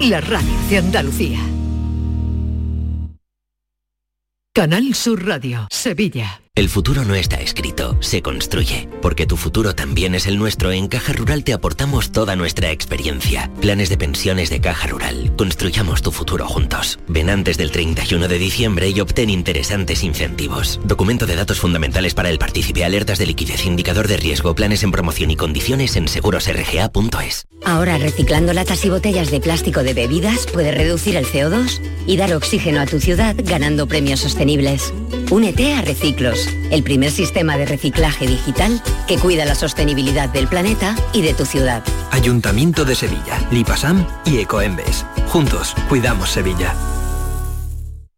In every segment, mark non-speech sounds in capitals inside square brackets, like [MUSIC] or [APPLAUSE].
La radio de Andalucía. Canal Sur Radio, Sevilla. El futuro no está escrito, se construye. Porque tu futuro también es el nuestro, en Caja Rural te aportamos toda nuestra experiencia. Planes de pensiones de Caja Rural. Construyamos tu futuro juntos. Ven antes del 31 de diciembre y obtén interesantes incentivos. Documento de datos fundamentales para el partícipe, alertas de liquidez, indicador de riesgo, planes en promoción y condiciones en segurosrga.es. Ahora, reciclando latas y botellas de plástico de bebidas, puedes reducir el CO2 y dar oxígeno a tu ciudad ganando premios sostenibles. Únete a Reciclos el primer sistema de reciclaje digital que cuida la sostenibilidad del planeta y de tu ciudad. Ayuntamiento de Sevilla, Lipasam y Ecoembes. Juntos, cuidamos Sevilla.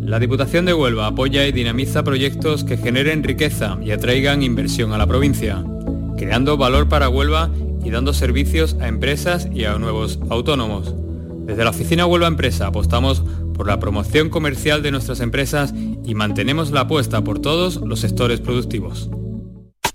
La Diputación de Huelva apoya y dinamiza proyectos que generen riqueza y atraigan inversión a la provincia, creando valor para Huelva y dando servicios a empresas y a nuevos autónomos. Desde la oficina Huelva Empresa apostamos por la promoción comercial de nuestras empresas y mantenemos la apuesta por todos los sectores productivos.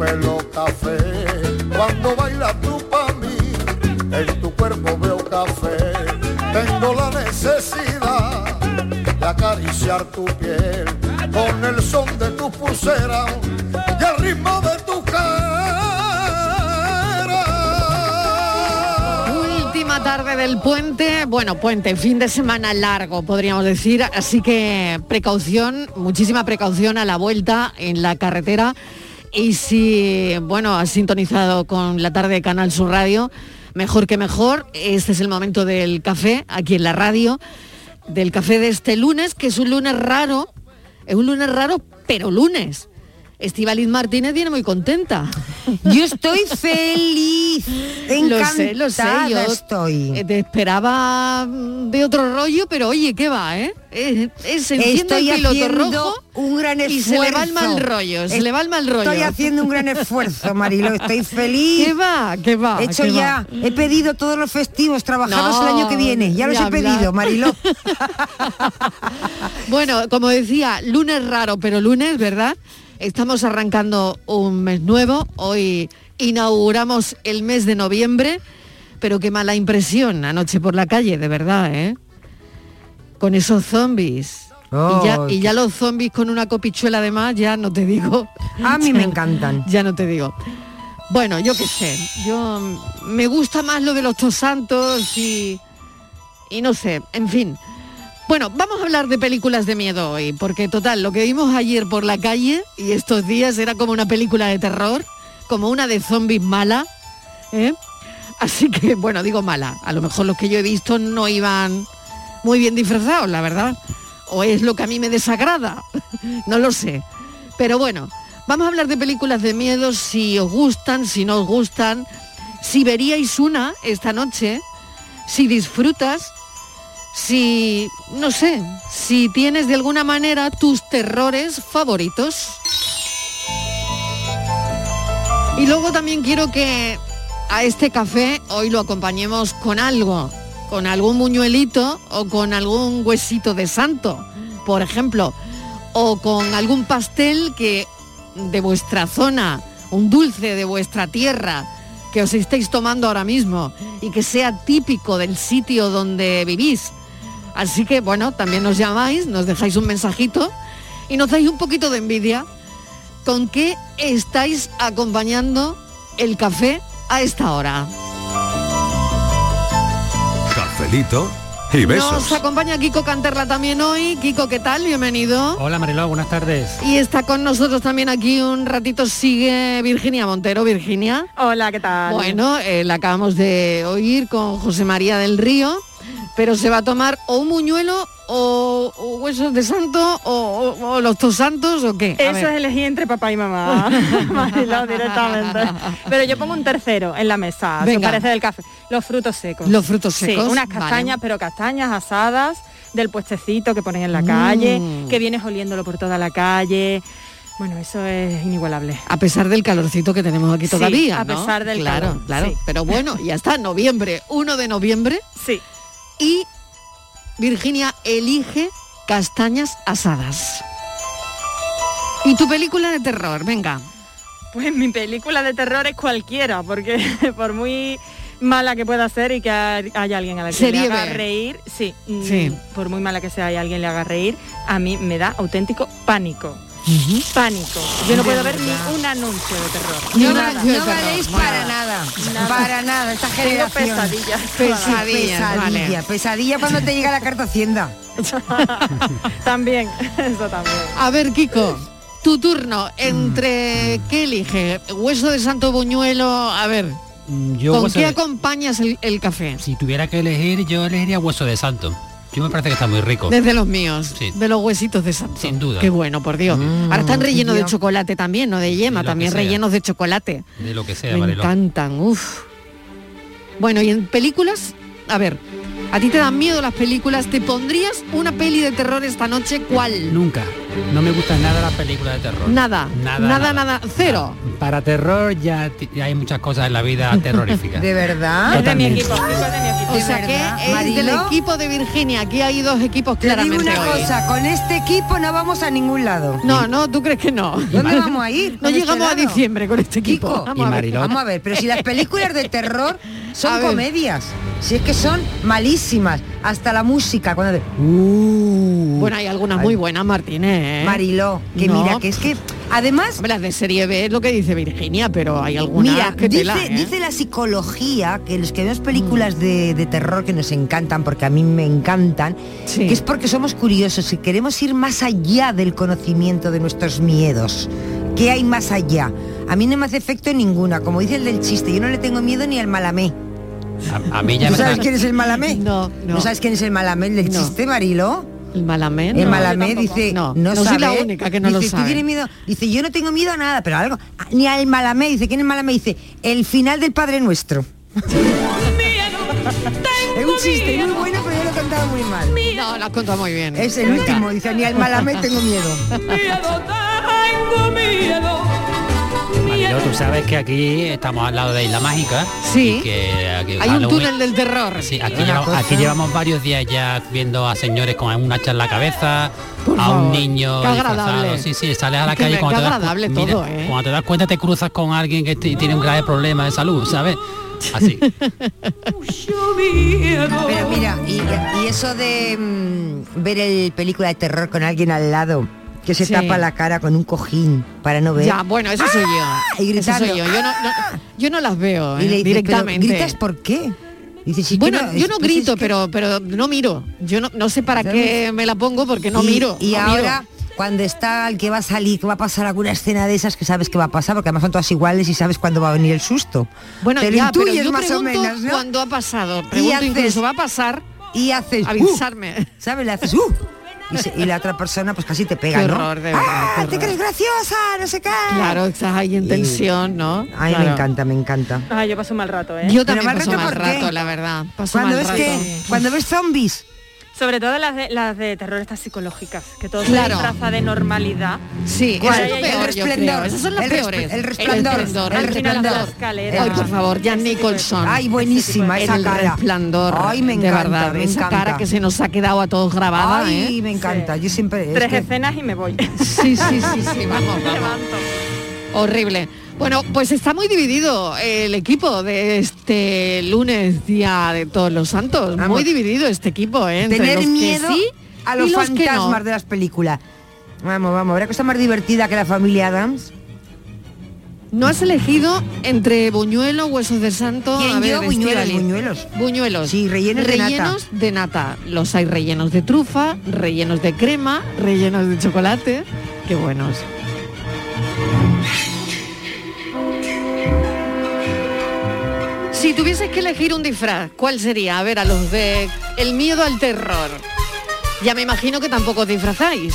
pelo café. Cuando bailas tú para mí, en tu cuerpo veo café. Tengo la necesidad de acariciar tu piel con el son de tu pulsera y el ritmo de tu Última tarde del puente, bueno, puente, fin de semana largo, podríamos decir, así que precaución, muchísima precaución a la vuelta en la carretera. Y si, bueno, has sintonizado con la tarde de Canal Sur Radio, mejor que mejor, este es el momento del café, aquí en la radio, del café de este lunes, que es un lunes raro, es un lunes raro, pero lunes. Estivaliz Martínez viene muy contenta. [LAUGHS] Yo estoy feliz, Lo sé, lo sé, encantada yo estoy. eh, Te esperaba mm, de otro rollo, pero oye, ¿qué va, eh? Eh, eh, se enciende Estoy el piloto rojo un gran y esfuerzo. se le va el mal rollo, se Es- le va el mal rollo. Estoy haciendo un gran esfuerzo, Marilo. Estoy [LAUGHS] feliz. ¿Qué va? ¿Qué va? He hecho ¿Qué ya, va? he pedido todos los festivos trabajados No, el año que viene. Ya los he pedido. Marilo. [LAUGHS] Bueno, como decía, lunes raro, pero lunes, ¿verdad? Estamos arrancando un mes nuevo. Hoy inauguramos el mes de noviembre, pero qué mala impresión anoche por la calle, de verdad, ¿eh? Con esos zombies y, ya, Oh, y ya los zombies con una copichuela además, ya no te digo. A mí Ya- me encantan. [LAUGHS] Ya no te digo. Bueno, yo qué sé. Yo me gusta más lo de los dos santos y. Y no sé, en fin. Bueno, vamos a hablar de películas de miedo hoy, porque total, lo que vimos ayer por la calle y estos días era como una película de terror, como una de zombies mala, ¿eh? Así que, bueno, digo mala. A lo mejor los que yo he visto no iban muy bien disfrazados, la verdad. O es lo que a mí me desagrada. [LAUGHS] no lo sé. Pero bueno, vamos a hablar de películas de miedo, si os gustan, si no os gustan, si veríais una esta noche, si disfrutas, si, no sé, si tienes de alguna manera tus terrores favoritos. Y luego también quiero que a este café hoy lo acompañemos con algo, con algún muñuelito o con algún huesito de santo, por ejemplo, o con algún pastel que de vuestra zona, un dulce de vuestra tierra que os estéis tomando ahora mismo y que sea típico del sitio donde vivís. Así que bueno, también nos llamáis, nos dejáis un mensajito y nos dais un poquito de envidia con qué estáis acompañando el café a esta hora. Cafelito y besos. Nos acompaña Kiko Canterla también hoy. Kiko, ¿qué tal? Bienvenido. Hola Mariló, buenas tardes. Y está con nosotros también aquí un ratito sigue Virginia Montero. Virginia. Hola, ¿qué tal? Bueno, eh, la acabamos de oír con José María del Río, pero se va a tomar o un muñuelo o, o huesos de santo o, o- o los dos santos o qué. A Eso ver. es elegir entre papá y mamá, [LAUGHS] Mariló, directamente. Pero yo pongo un tercero en la mesa, Venga. parece del café. Los frutos secos. Los frutos Sí, secos, unas vale. castañas, pero castañas asadas del puestecito que ponen en la calle, Mm. que vienes oliéndolo por toda la calle. Bueno, eso es inigualable. A pesar del calorcito que tenemos aquí Sí, todavía. a ¿no? pesar del claro, calor, Claro, sí. Pero bueno, ya está, noviembre, 1 de noviembre. Sí. Y Virginia elige castañas asadas. ¿Y tu película de terror? Venga. Pues mi película de terror es cualquiera, porque [LAUGHS] por muy mala que pueda ser y que hay- haya alguien a la que Serie le haga B. reír, sí, mm, Sí. por muy mala que sea y alguien le haga reír, a mí me da auténtico pánico. Pánico. Yo no puedo ver ni un anuncio de terror. Nada, nada. no valéis para nada, para nada, esta Tengo generación. pesadillas. Pesadilla, vale. pesadilla, pesadilla cuando te llega la carta Hacienda. [LAUGHS] también, eso también. A ver, Kiko, tu turno. ¿Entre qué elige? ¿Hueso de santo buñuelo? A ver, Yo ¿con qué de- acompañas el, el café? si tuviera que elegir, yo elegiría hueso de santo. Yo me parece que está muy rico. Desde los míos, Sí. de los huesitos de santo. Sin duda. Qué bueno, por Dios. Ahora están rellenos de chocolate también, no de yema, De también rellenos de chocolate. De lo que sea, Me encantan, uff. Bueno, y en películas, a ver, ¿a ti te dan miedo las películas? ¿Te pondrías una peli de terror esta noche? ¿Cuál? Nunca. No me gustan nada las películas de terror. Nada, Nada, nada, nada. nada, cero. Para terror ya, hay muchas cosas en la vida [LAUGHS] terroríficas. ¿De verdad? Totalmente. O sea que es del equipo de Virginia. Aquí hay dos equipos Te digo claramente una hoy. cosa, con este equipo no vamos a ningún lado. No, no, ¿tú crees que no? ¿Dónde vamos a ir? No este llegamos a diciembre con este equipo. Kiko, Vamos a ver. Vamos a ver, pero si las películas de terror son comedias, si es que son malísimas, hasta la música, cuando de, uh, Bueno, hay algunas muy buenas, Martínez. ¿Eh? Mariló, que No. mira, que es que además Hombre, las de serie B es lo que dice Virginia, pero hay algunas Mira, que dice, tela, ¿eh? dice la psicología que los que vemos películas de, de terror que nos encantan, porque a mí me encantan, que es porque somos curiosos y queremos ir más allá del conocimiento de nuestros miedos. ¿Qué hay más allá? A mí no me hace efecto ninguna, como dice el del chiste, yo no le tengo miedo ni al malamé. A, a mí ya ¿Tú me sabes da- quién es el malamé? No, no. sabes quién es el malamé el del No. chiste, Marilo? El malamé. El no, malamé yo tampoco. dice, no, no, no soy la única que no lo dice, ¿tú sabe. tienes miedo? Dice, yo no tengo miedo a nada, pero a algo, ah, ni al malamé, dice, ¿quién es el malamé? Dice, el final del Padre Nuestro. es un chiste muy bueno, pero yo lo he contado muy mal. No, lo has contado muy bien. Es el último, dice, ni al malamé tengo miedo. Mariló, tú sabes que aquí estamos al lado de Isla Mágica. Sí. y que aquí- Hay un túnel del terror. Sí, aquí, Una llevamos varios días ya viendo a señores con un hacha en la cabeza, Por a favor, un niño disfrazado. agradable. Sí, sí, sales a la que calle cuando te das mira, todo, ¿eh? cuando te das cuenta te cruzas con alguien que tiene un grave problema de salud, ¿sabes? Así. [LAUGHS] Pero mira, y, y eso de mm, ver el película de terror con alguien al lado que se Sí. tapa la cara con un cojín para no ver. Ya, bueno, eso soy yo. Y Eso soy yo. Yo no, no- yo no las veo Y eh, le directamente. "¿Pero ¿Gritas por qué? "Si bueno, yo no es grito, que-". pero pero no miro. Yo no, no sé para ¿Sabes? qué me la pongo porque no y, miro. Y no ahora, miro. cuando está el que va a salir, que va a pasar alguna escena de esas que sabes que va a pasar, porque además son todas iguales y sabes cuándo va a venir el susto. Bueno, Te lo ya, pero yo más o menos, ¿no? cuándo ha pasado. Y Pregunto haces- incluso, ¿va a pasar? Y haces... "Uh", Avisarme. ¿Sabes? Le haces... "Uh", y, se- y la otra persona pues casi te pega, Qué ¿no? horror, de verdad, ¡Ah, qué te crees graciosa! No sé qué. Claro, estás ahí en Y- tensión, ¿no? Ay, me Claro. encanta, me encanta. Ah, yo paso mal rato, ¿eh? Yo también mal paso rato, mal rato, la verdad. Paso Cuando mal ves rato. que cuando ves zombies, Sobre todo las de, las de terror estas psicológicas, que todo Claro. se disfraza de normalidad. Sí, eso es lo El peor, yo resplandor, creo. Esas son las el peores. el resplandor, El el resplandor. Escalera. Ay, por favor, Jan Nicholson. Ay, buenísima esa el cara. resplandor. Ay, me de encanta, verdad, me esa encanta. cara que se nos ha quedado a todos grabada, ay, ¿eh? me encanta. Yo siempre es Tres que- escenas y me voy. Sí, sí, sí, sí, vamos, [LAUGHS] Me vamos. levanto. Horrible. Bueno, pues está muy dividido el equipo de este lunes, día de todos los santos. Vamos. Muy dividido este equipo, ¿eh? Entre tener los que miedo sí a los, los que no. fantasmas de las películas. Vamos, vamos, habrá cosa más divertida que la familia Adams. ¿No has elegido entre buñuelo, huesos de santo? ¿Quién, A ver, yo? Buñuelos, buñuelos. Buñuelos. Sí, rellenos de nata. rellenos de nata. Los hay rellenos de trufa, rellenos de crema, rellenos de chocolate. Qué buenos. Si tuvieses que elegir un disfraz, ¿cuál sería? A ver, a los de el miedo al terror. Ya me imagino que tampoco disfrazáis.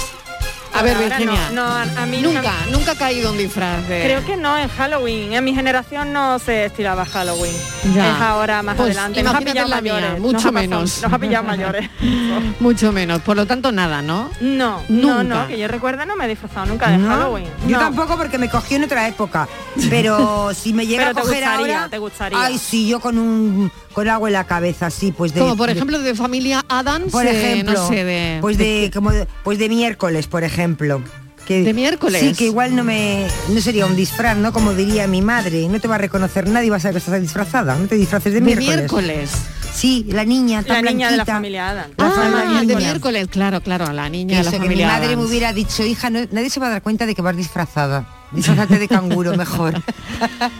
A ver, ahora Virginia. no, no, a- a mí nunca, no- nunca ha caído un disfraz de. Creo que no en Halloween. En mi generación no se estiraba Halloween. Ya. Es ahora más Pues adelante. Nos ha pillado la mía, mayores. mucho Nos menos. Nos ha pillado mayores. [LAUGHS] Mucho menos. Por lo tanto, nada, ¿no? No, Nunca. no, no, que yo recuerde no me he disfrazado nunca de No, Halloween. Yo tampoco porque me cogió en otra época. Pero [LAUGHS] si me llega Pero a te coger gustaría, ahora. te gustaría. Ay, sí, yo con un con algo en la cabeza, sí, pues de. Como por ejemplo de familia Adams, por eh, ejemplo, no sé, de... pues de, como de- pues de miércoles, por ejemplo. Que, ¿De miércoles? Sí, que igual no me no sería un disfraz, ¿no? Como diría mi madre, no te va a reconocer nadie y vas a ver que estás disfrazada, no te disfraces de, De miércoles. miércoles. Sí, la niña tan La niña de la familia Adam. La Ah, familia de miércoles, claro, claro, la niña de la Eso, que mi familia madre me hubiera dicho, hija, no- nadie se va a dar cuenta de que vas disfrazada. Disfrazate de canguro [LAUGHS] mejor.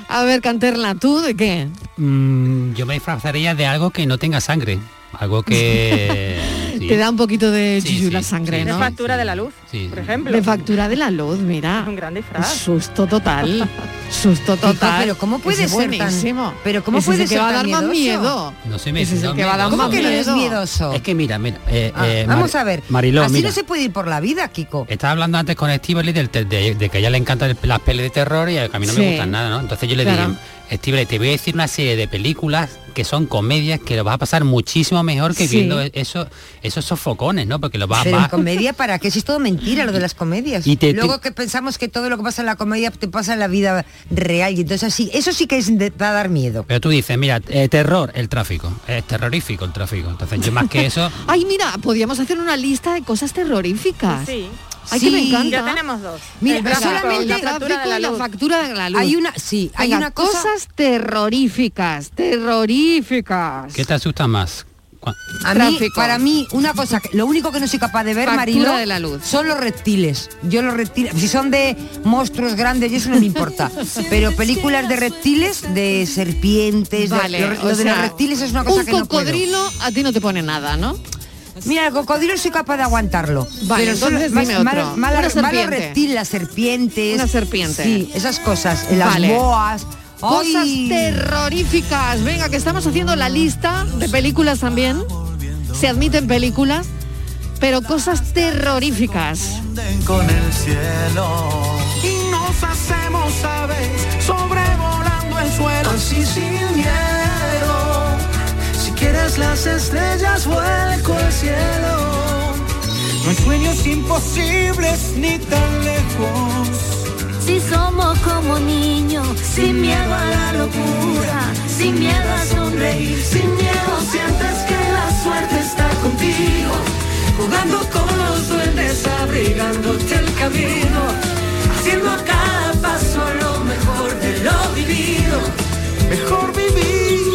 A ver, Canterla, ¿tú de qué? Mm, yo me disfrazaría de algo que no tenga sangre. Algo que... [LAUGHS] sí. Te da un poquito de Sí, yuyu sí, la sangre, sí. De ¿no? factura de la luz, Sí. por ejemplo. De factura de la luz, mira. Es un gran disfraz. Susto total. [LAUGHS] Susto total. pero ¿cómo puede Ese es ser tan- buenísimo. pero ¿cómo Ese puede es el que ser va a dar tan más miedo. No sé, me Ese es el no que va a dar ¿Cómo más que no miedo. miedoso? Es que mira, mira, eh, Ah, eh, vamos a ver. Mariló, Así mira. no se puede ir por la vida, Kiko. Estaba hablando antes con del te- de, de que a ella le encantan las pelis de terror y a mí no Sí. me gustan nada, ¿no? Entonces yo le Claro. dije, Estíbaliz, te voy a decir una serie de películas que son comedias que lo vas a pasar muchísimo mejor que Sí. viendo eso, esos sofocones, ¿no? Porque lo vas Pero a... en comedia, ¿para qué? Si es todo mentira lo de las comedias. Y te- Luego te- que pensamos que todo lo que pasa en la comedia te pasa en la vida real. Y entonces así, eso sí que es de, va a dar miedo. Pero tú dices, mira, eh, terror, el tráfico. Es terrorífico el tráfico. Entonces yo más que [LAUGHS] eso... Ay, mira, podríamos hacer una lista de cosas terroríficas. Sí. Ay, que me Sí. encanta. Ya tenemos dos. Mira, El solamente la factura de la luz. factura de la luz. Hay una, sí, hay Venga, una cosa. cosas terroríficas, terroríficas. ¿Qué te asusta más? A mí, para mí, una cosa, que, lo único que no soy capaz de ver, Marilo, de la luz. son los reptiles. Yo los reptiles, si son de monstruos grandes, y eso no me importa. [LAUGHS] Pero películas de reptiles, de serpientes, de- Vale, lo, o lo de los reptiles es una cosa un que no puedo. cocodrilo a ti no te pone nada, ¿no? Mira, el cocodrilo soy capaz de aguantarlo. Vale, pero son entonces más- dime otro. reptiles, las serpientes. Una serpiente. Sí, esas cosas. Las Vale. boas. Cosas Ay. terroríficas. Venga, que estamos haciendo la lista de películas también. Se admiten películas, pero cosas terroríficas. con el cielo y nos hacemos aves sobrevolando el suelo así sin miedo si quieres las estrellas vuelco el cielo. No hay sueños imposibles ni tan lejos. Si somos como niños, sin miedo a la locura, sin miedo a sonreír, sin miedo sientes que la suerte está contigo. Jugando con los duendes abrigándote el camino haciendo a cada paso lo mejor de lo vivido. Mejor vivir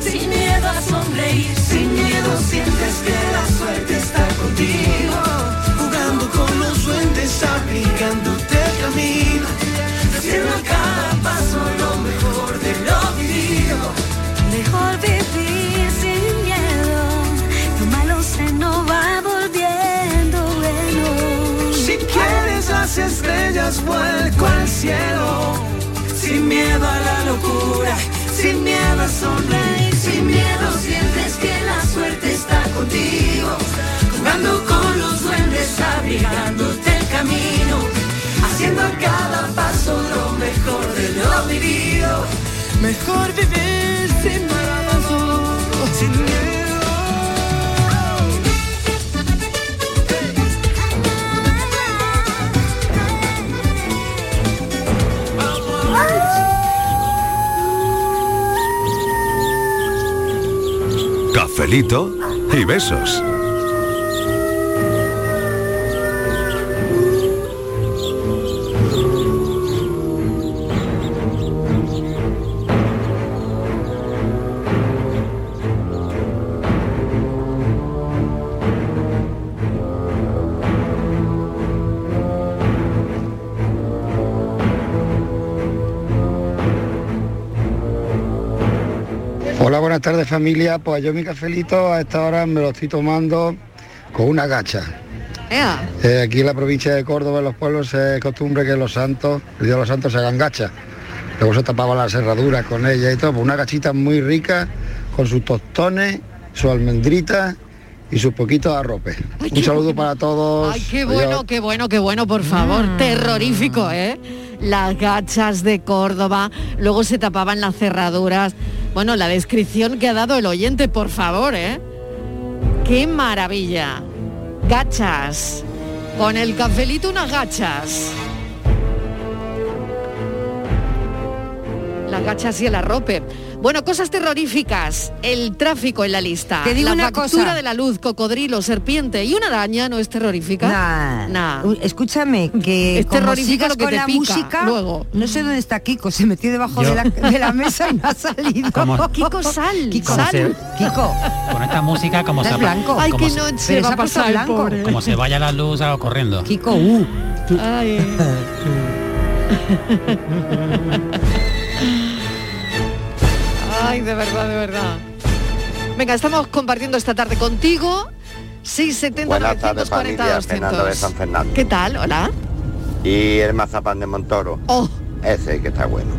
sin miedo a sonreír, sin miedo sientes que la suerte está contigo. Jugando con los duendes, aplicándote el camino. Haciendo cada paso lo mejor de lo vivido. Mejor vivir sin miedo, lo malo se nos va volviendo bueno. Si quieres las estrellas, vuelco al cielo. Sin miedo a la locura, sin miedo a sonreír, Jugando con los duendes, abrigándote el camino. Haciendo a cada paso lo mejor de lo vivido. Mejor vivir sin miedo, sin miedo. Cafelito y besos. Buenas tardes familia. Pues yo mi cafelito a esta hora me lo estoy tomando con una gacha. Eh, aquí en la provincia de Córdoba, en los pueblos, es costumbre que los santos, el día de los santos, se hagan gachas. Luego se tapaban las herraduras con ella y todo. Pues una gachita muy rica, con sus tostones, su almendrita y sus poquitos arropes. Un saludo para todos. Ay, qué Adiós. bueno, qué bueno, qué bueno, por favor. Terrorífico, ¿eh? Las gachas de Córdoba, luego se tapaban las cerraduras. Bueno, la descripción que ha dado el oyente, por favor, ¿eh? ¡Qué maravilla! Gachas. Con el cafelito unas gachas. Las gachas y el arrope. Bueno, cosas terroríficas. El tráfico en la lista. Te digo la una factura cosa. de la luz, cocodrilo, serpiente y una araña no es terrorífica. Nah. Escúchame, que Es lo que con te la pica música, luego. no sé dónde está Kiko, se metió debajo de la, de la mesa y no ha salido. Como- Kiko, sal, Kiko, se- Kiko, Con esta música, como se, blanco. Ay, qué se- noche Pero va se a pasar blanco. pobre. como se vaya la luz, corriendo. Kiko, uh. Ay. [LAUGHS] [LAUGHS] [LAUGHS] Ay, de verdad, de verdad. Venga, estamos compartiendo esta tarde contigo. 670 Buenas tardes 940 familia, Fernando de 200. San Fernando. ¿Qué tal? Hola. Y el mazapán de Montoro. Oh, Ese que está bueno.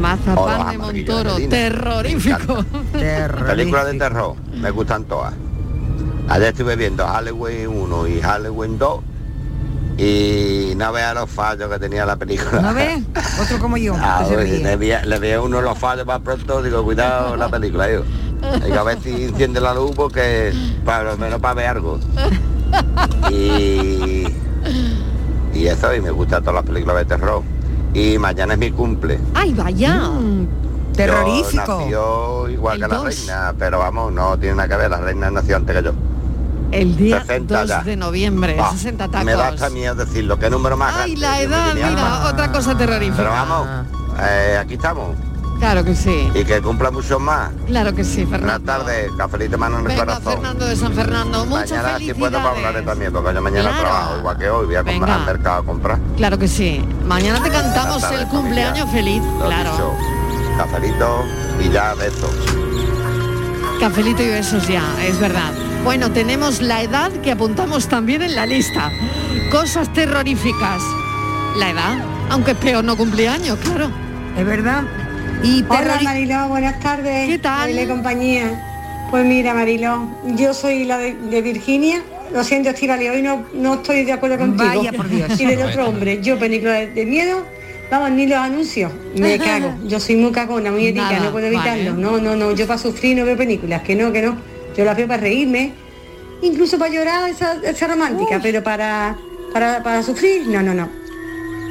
mazapán de Montoro, [LAUGHS] de Medina. terrorífico. Películas de terror, me gustan todas. Ayer estuve viendo Halloween 1 y Halloween 2 y no vea los fallos que tenía la película. ¿No ves? Otro como yo. [LAUGHS] Ah, le, vi, le vi a uno los fallos más pronto, digo, cuidado la película. Digo, a ver si enciende la luz porque para lo menos para ver algo. [LAUGHS] Y, y eso, y me gustan todas las películas de terror. Y mañana es mi cumple. Ay, vaya. Mm, Yo terrorífico. nació igual El que la dos. reina, pero vamos, no tiene nada que ver, la reina nació antes que yo. El día 60 2 ya. de noviembre, Ah, 60 me da tacos. hasta miedo decirlo, qué número más Ay, grande. la edad, mi alma. mira, otra cosa terrorífica. Pero vamos, eh, aquí estamos. Claro que sí, Y que cumpla muchos más. claro que sí, Buenas Fernando. tardes, cafelito mano en el Venga, corazón. Fernando de San Fernando, muchas Mañana si puedo hablaré felicidades. también, porque yo mañana Claro. trabajo igual que hoy, voy a comprar Venga. al mercado a comprar. Claro que sí. Mañana te cantamos Buenas tardes, el cumpleaños feliz, Lo claro. dicho, cafelito y ya besos. Cafelito y besos ya, es verdad. Bueno, tenemos la edad que apuntamos también en la lista. Cosas terroríficas. La edad, aunque es peor no cumpleaños, claro. Es verdad. Y Hola Mariló, buenas tardes. ¿Qué tal? Y compañía. Pues mira Mariló, yo soy la de, de Virginia. Lo siento, Estivali, hoy no, no estoy de acuerdo contigo. Vaya, por Dios. [LAUGHS] Y del otro hombre, yo película de, de miedo, vamos, ni los anuncios. Me cago. [LAUGHS] Yo soy muy cagona, muy ética, no puedo evitarlo. vale. No, no, no, yo para sufrir no veo películas, que no, que no. Yo las veo para reírme incluso para llorar esa, esa romántica, pero para, para, para sufrir, no, no, no.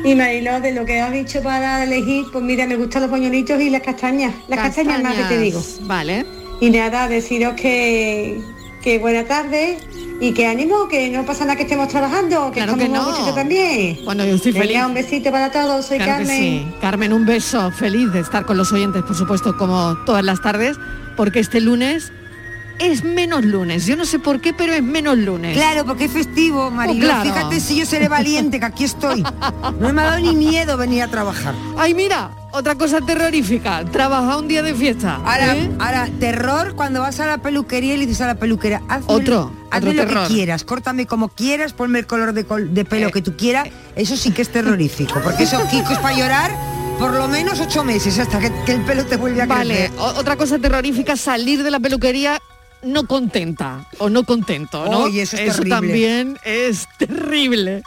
Y Mariló, de lo que has dicho para elegir, pues mira, me gustan los pañuelitos y las castañas. Las castañas, más que te digo. Vale. Y nada, deciros que, que buena tarde y que ánimo, que no pasa nada que estemos trabajando, que Claro estamos que no. gustito también. Bueno, yo estoy Venga, feliz. un besito para todos, soy Claro Carmen. sí. Carmen, un beso, feliz de estar con los oyentes, por supuesto, como todas las tardes, porque este lunes es menos lunes. Yo no sé por qué, pero es menos lunes. Claro, porque es festivo. Oh, claro. Fíjate si yo seré valiente, que aquí estoy. No me ha dado ni miedo venir a trabajar. Ay, mira, otra cosa terrorífica, trabajar un día de fiesta. Ahora, ¿eh? ahora, terror cuando vas a la peluquería y le dices a la peluquera, hazme, Otro, hazme otro lo terror. que quieras, córtame como quieras, ponme el color de, col- de Eh. pelo que tú quieras. Eso sí que es terrorífico, porque esos [LAUGHS] kikos para llorar por lo menos ocho meses hasta que, que el pelo te vuelve a Vale, crecer. o- otra cosa terrorífica, salir de la peluquería no contenta o no contento, ¿no? Oye, eso es también es terrible.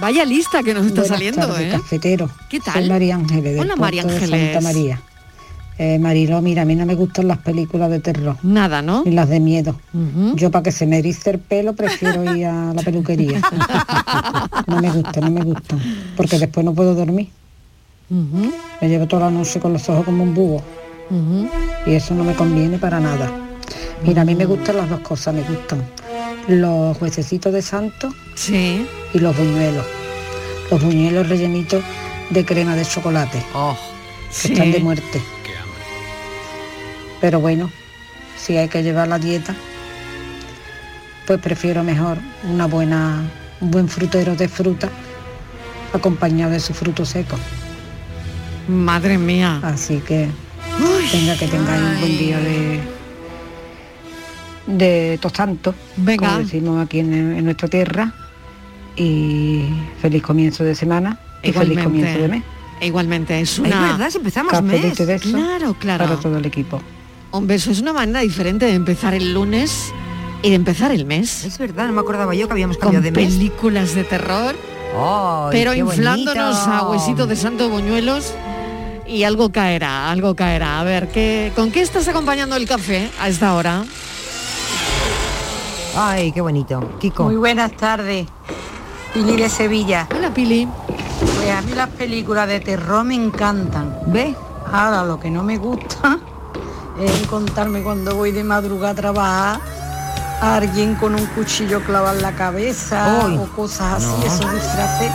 Vaya lista que nos está Buenas saliendo, tardes, ¿eh? cafetero. ¿Qué tal? Soy María Ángeles Hola, María puerto de Ángeles. Santa María. Eh, Marilo, mira, a mí no me gustan las películas de terror. Nada, ¿no? Ni las de miedo. Yo para que se me erice el pelo prefiero ir a la peluquería. [LAUGHS] no me gusta, no me gustan. Porque después no puedo dormir. Me llevo toda la noche con los ojos como un búho. Y eso no me conviene para nada. Mira, a mí me gustan las dos cosas, me gustan los huesecitos de santo sí. y los buñuelos. Los buñuelos rellenitos de crema de chocolate. Oh, que están de sí. muerte. Pero bueno, si hay que llevar la dieta, pues prefiero mejor una buena, un buen frutero de fruta acompañado de su fruto seco. Madre mía. Así que venga que tengáis un buen día de de tostanto, Venga. como decimos aquí en, en nuestra tierra, y feliz comienzo de semana y feliz comienzo de mes. Igualmente, es Es una... verdad, si empezamos mes. Claro, claro. Para todo el equipo. Un beso es una manera diferente de empezar el lunes y de empezar el mes. Es verdad, no me acordaba yo que habíamos Con cambiado de mes. películas de terror, pero inflándonos bonito. a huesitos de santo buñuelos y algo caerá, algo caerá. A ver, ¿qué, ¿con qué estás acompañando el café a esta hora? Ay, qué bonito. Kiko. Muy buenas tardes. Pili de Sevilla. Hola, Pili. Pues a mí las películas de terror me encantan. ¿Ve? Ahora lo que no me gusta [LAUGHS] es encontrarme cuando voy de madrugada a trabajar a alguien con un cuchillo clavado en la cabeza o cosas así, no. esos disfraces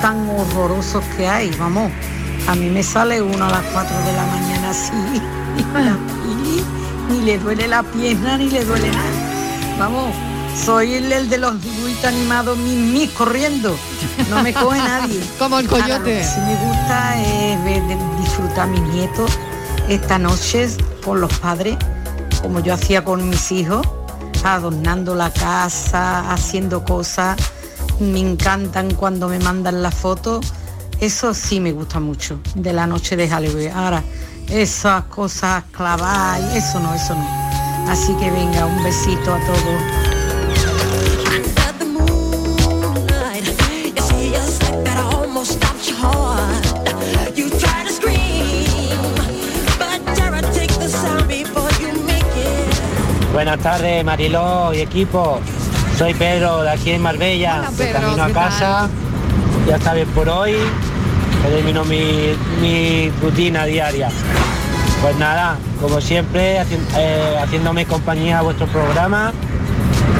tan horrorosos que hay, vamos. A mí me sale uno a las 4 de la mañana así, y Pili ni le duele la pierna ni le duele nada. Vamos, soy el, el de los dibujitos animados mis corriendo. No me coge nadie. [LAUGHS] Como el Ahora, lo coyote. que sí me gusta es ver, disfrutar a mis nietos esta noche con los padres, como yo hacía con mis hijos, adornando la casa, haciendo cosas. Me encantan cuando me mandan las fotos. Eso sí me gusta mucho, de la noche de Halloween. Ahora, esas cosas clavadas, y eso no, eso no. Así que venga, un besito a todos. Buenas tardes, Mariló y equipo. Soy Pedro de aquí en Marbella, Hola, de camino a ¿qué casa. Ya está bien por hoy. Que Termino mi, mi rutina diaria. Pues nada, como siempre, haci- eh, haciéndome compañía a vuestro programa.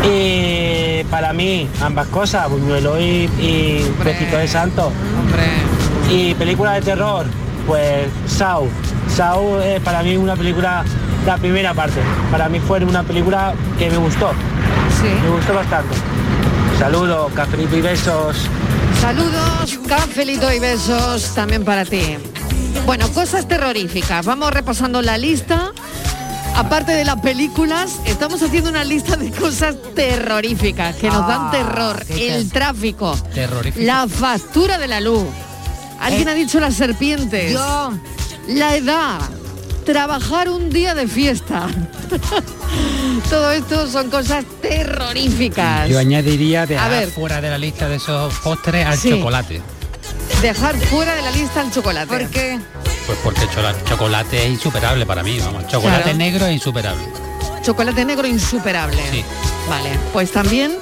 Y para mí, ambas cosas, buñuelo y, y de santo. Y película de terror, pues Saw. Saw es para mí una película, la primera parte. Para mí fue una película que me gustó. Me gustó bastante. Saludos, cafelito y besos. Saludos, cafelito y besos también para ti. Bueno, cosas terroríficas. Vamos repasando la lista. Aparte de las películas, estamos haciendo una lista de cosas terroríficas que nos dan Ah, terror. El tráfico, la factura de la luz. Alguien Eh, ha dicho las serpientes. Yo. La edad. Trabajar un día de fiesta. [LAUGHS] Todo esto son cosas terroríficas. Yo añadiría A dejar ver. fuera de la lista de esos postres al Sí. chocolate. Dejar fuera de la lista el chocolate. ¿Por qué? Pues porque el chocolate es insuperable para mí, vamos. Chocolate Claro. negro es insuperable. chocolate negro insuperable. Vale, pues también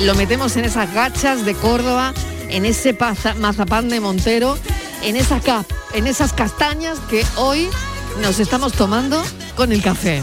lo metemos en esas gachas de Córdoba, en ese mazapán de Montero, en, esa en esas castañas que hoy nos estamos tomando con el café.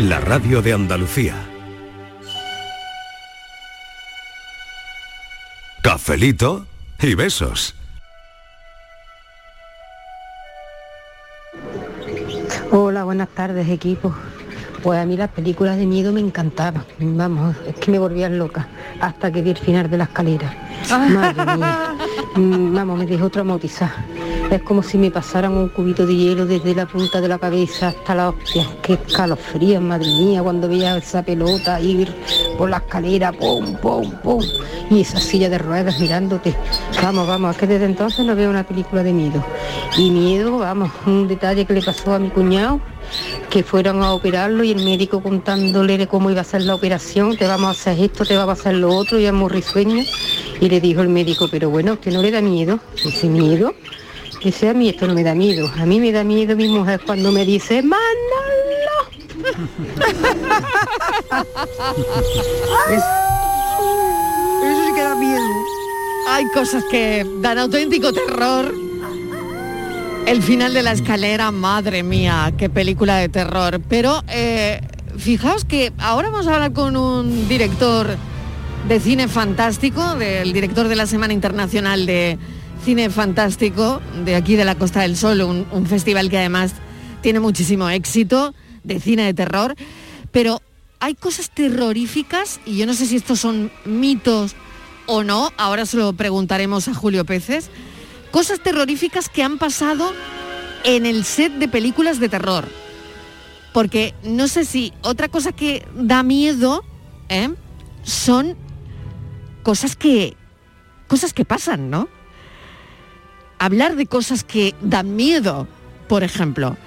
la radio de Andalucía. Cafelito y besos. Hola, buenas tardes equipo. Pues a mí las películas de miedo me encantaban. Vamos, es que me volvían loca hasta que vi el final de la escalera. Madre mía. Mm, Vamos, me dejó traumatizada. Es como si me pasaran un cubito de hielo desde la punta de la cabeza hasta la hostia. Qué escalofríos, madre mía, cuando veía esa pelota ir por la escalera, pum, pum, pum. Y esa silla de ruedas mirándote. Vamos, vamos, es que desde entonces no veo una película de miedo. Y miedo, vamos, un detalle que le pasó a mi cuñado que fueron a operarlo y el médico contándole cómo iba a ser la operación, te vamos a hacer esto, te va a hacer lo otro, y es muy risueño. Y le dijo el médico, pero bueno, ¿usted no le da miedo? Dice, ¿miedo? Dice, a mí esto no me da miedo. A mí me da miedo mi mujer cuando me dice, Manolo. Eso sí que da miedo. Hay cosas que dan auténtico terror. El final de la escalera, madre mía, qué película de terror. Pero eh, fijaos que ahora vamos a hablar con un director de cine fantástico, del director de la Semana Internacional de Cine Fantástico, de aquí de la Costa del Sol, un, festival que además tiene muchísimo éxito de cine de terror. Pero hay cosas terroríficas, y yo no sé si estos son mitos o no, ahora se lo preguntaremos a Julio Peces, cosas terroríficas que han pasado en el set de películas de terror. Porque no sé si otra cosa que da miedo ¿eh? son cosas que cosas que pasan, ¿no? Hablar de cosas que dan miedo, por ejemplo.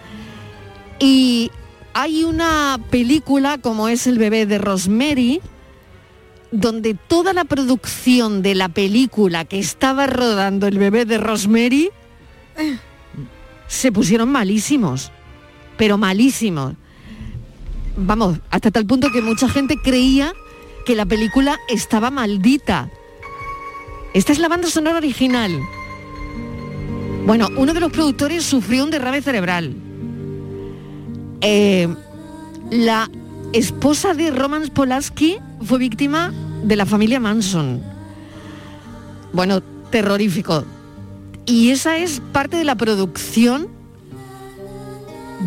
Y hay una película como es El bebé de Rosemary, donde toda la producción de la película que estaba rodando El bebé de Rosemary se pusieron malísimos, pero malísimos. Vamos, hasta tal punto que mucha gente creía que la película estaba maldita. Esta es la banda sonora original. Bueno, uno de los productores sufrió un derrame cerebral. Eh, la esposa de Roman Polanski fue víctima de la familia Manson. Bueno, terrorífico. Y esa es parte de la producción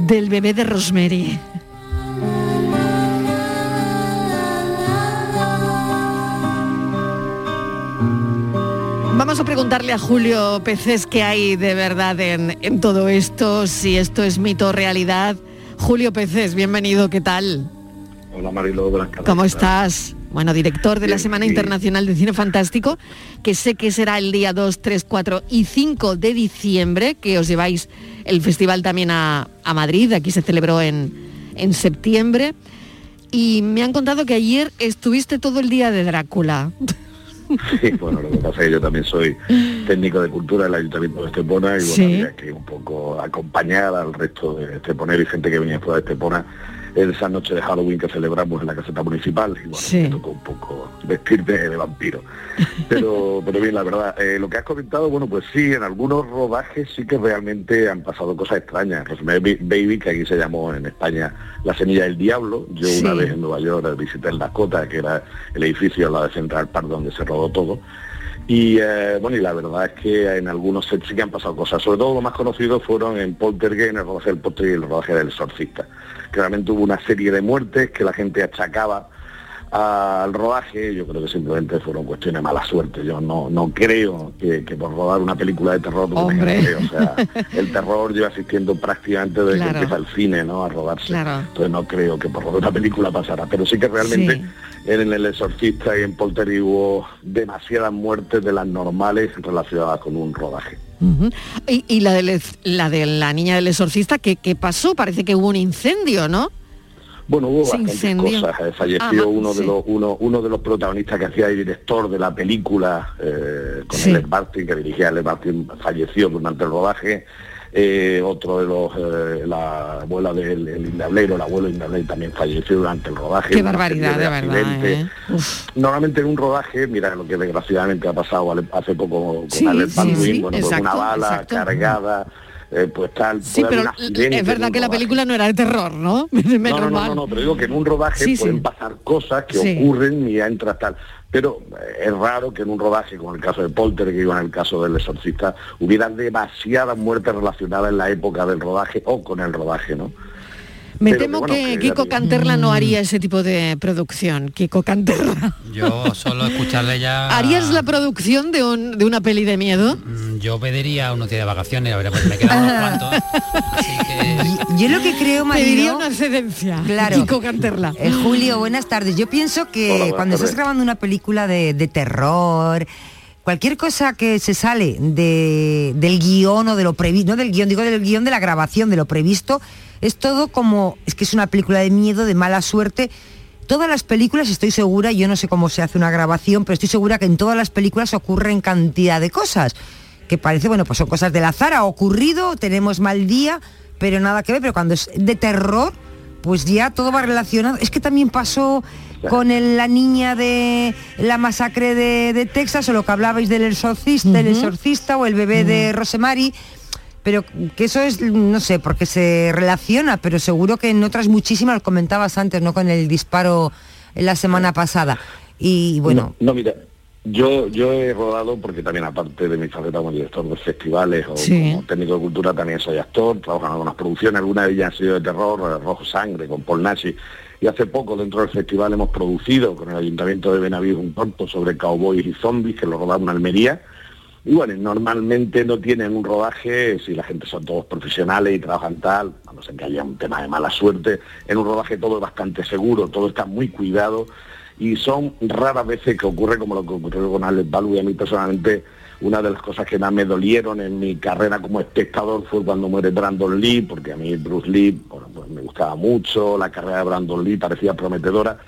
del bebé de Rosemary. Vamos a preguntarle a Julio Peces qué hay de verdad en, en todo esto, si esto es mito o realidad. Julio Peces, bienvenido, ¿qué tal? Hola Marilo, buenas tardes. ¿Cómo estás? Bueno, director de la Semana Internacional de Cine Fantástico, que sé que será el día 2, 3, 4 y 5 de diciembre, que os lleváis el festival también a, a Madrid, aquí se celebró en, en septiembre. Y me han contado que ayer estuviste todo el día de Drácula. [LAUGHS] [LAUGHS] Sí, bueno, lo que pasa es que yo también soy técnico de cultura del Ayuntamiento de Estepona y bueno, Sí. había que un poco acompañar al resto de Esteponero y gente que venía fuera de Estepona en esa noche de Halloween que celebramos en la caseta municipal y bueno, Sí. me tocó un poco vestirme de vampiro. Pero, pero bien, la verdad, eh, lo que has comentado, bueno, pues sí, en algunos rodajes sí que realmente han pasado cosas extrañas. Rosemary Baby, que aquí se llamó en España La Semilla del Diablo, yo una vez en Nueva York visité el Dakota, que era el edificio lado de Central Park donde se rodó todo. Y eh, bueno, y la verdad es que en algunos sets sí que han pasado cosas. Sobre todo lo más conocidos fueron en Poltergeist, en el rodaje del Poltergeist y el rodaje del Exorcista. Que realmente hubo una serie de muertes que la gente achacaba al rodaje, yo creo que simplemente fueron cuestiones de mala suerte. Yo no, no creo que, que por rodar una película de terror, Hombre. creo, o sea, [LAUGHS] el terror lleva asistiendo prácticamente desde Claro. que empieza el cine, ¿no? A rodarse. Claro. Entonces no creo que por rodar una película pasara. Pero sí que realmente en el exorcista y en Poltergeist hubo demasiadas muertes de las normales relacionadas con un rodaje. Y, la de la niña del exorcista, ¿qué, qué pasó? Parece que hubo un incendio, ¿no? Bueno, hubo Se bastantes incendió. cosas. Eh, falleció Ah, uno de los uno, uno de los protagonistas que hacía el director de la película eh, con Sí. Ellen Bartin, que dirigía Ellen Bartin, falleció durante el rodaje. Eh, otro de los, eh, la abuela del el Indablero, el abuelo Indablero también falleció durante el rodaje. Qué Una barbaridad, serie de verdad. ¿eh? Normalmente en un rodaje, mira lo que desgraciadamente ha pasado hace poco con Sí, Alec sí, Baldwin, sí, bueno, pues una exacto, bala exacto. cargada, eh, pues tal. Sí, pero es verdad que la película no era de terror, ¿no? [LAUGHS] Menos No, no, no, mal. no, no, pero digo que en un rodaje Sí, pueden sí. pasar cosas que Sí. ocurren y entras tal. Pero eh, es raro que en un rodaje, como en el caso de Polter, que iba en el caso del exorcista, hubiera demasiadas muertes relacionadas en la época del rodaje o con el rodaje, ¿no? Me Pero temo que, bueno, que, que Kiko. Canterla no haría ese tipo de producción. Kiko Canterla. Yo solo escucharle ya... [LAUGHS] ¿Harías la producción de, un- de una peli de miedo? Mm, Yo pediría unos días de vacaciones, a ver, pues me quedan unos cuantos. Yo lo que creo, Marilo... Pediría una excedencia. Claro. Kiko Canterla. Eh, Julio, buenas tardes. Yo pienso que Hola, cuando estás grabando una película de, de terror, cualquier cosa que se sale de, del guion o de lo previsto, no del guion, digo del guion de la grabación, de lo previsto, es todo como, es que es una película de miedo, de mala suerte. Todas las películas, estoy segura, yo no sé cómo se hace una grabación, pero estoy segura que en todas las películas ocurren cantidad de cosas. Que parece, bueno, pues son cosas del azar, ha ocurrido, tenemos mal día, pero nada que ver, pero cuando es de terror, pues ya todo va relacionado. Es que también pasó con el- la niña de la masacre de, de Texas o lo que hablabais del exorcista, el exorcista o el bebé de Rosemary. Pero que eso es, no sé, porque se relaciona, pero seguro que en otras muchísimas, lo comentabas antes, ¿no? Con el disparo en la semana pasada. Y bueno, No, no, mira, yo, yo he rodado, porque también aparte de mi faceta como director de festivales o Sí. como técnico de cultura, también soy actor, trabajo en algunas producciones, algunas de ellas han sido de terror, eh, Rojo Sangre, con Paul Nashi, y hace poco dentro del festival hemos producido con el Ayuntamiento de Benavides un corto sobre cowboys y zombies, que lo rodamos en Almería, y bueno, normalmente no tienen un rodaje, si la gente son todos profesionales y trabajan tal, a no ser que haya un tema de mala suerte, en un rodaje todo es bastante seguro, todo está muy cuidado. Y son raras veces que ocurre como lo que ocurrió con Alex Baldwin. A mí personalmente una de las cosas que más me dolieron en mi carrera como espectador fue cuando muere Brandon Lee, porque a mí Bruce Lee bueno, pues me gustaba mucho, la carrera de Brandon Lee parecía prometedora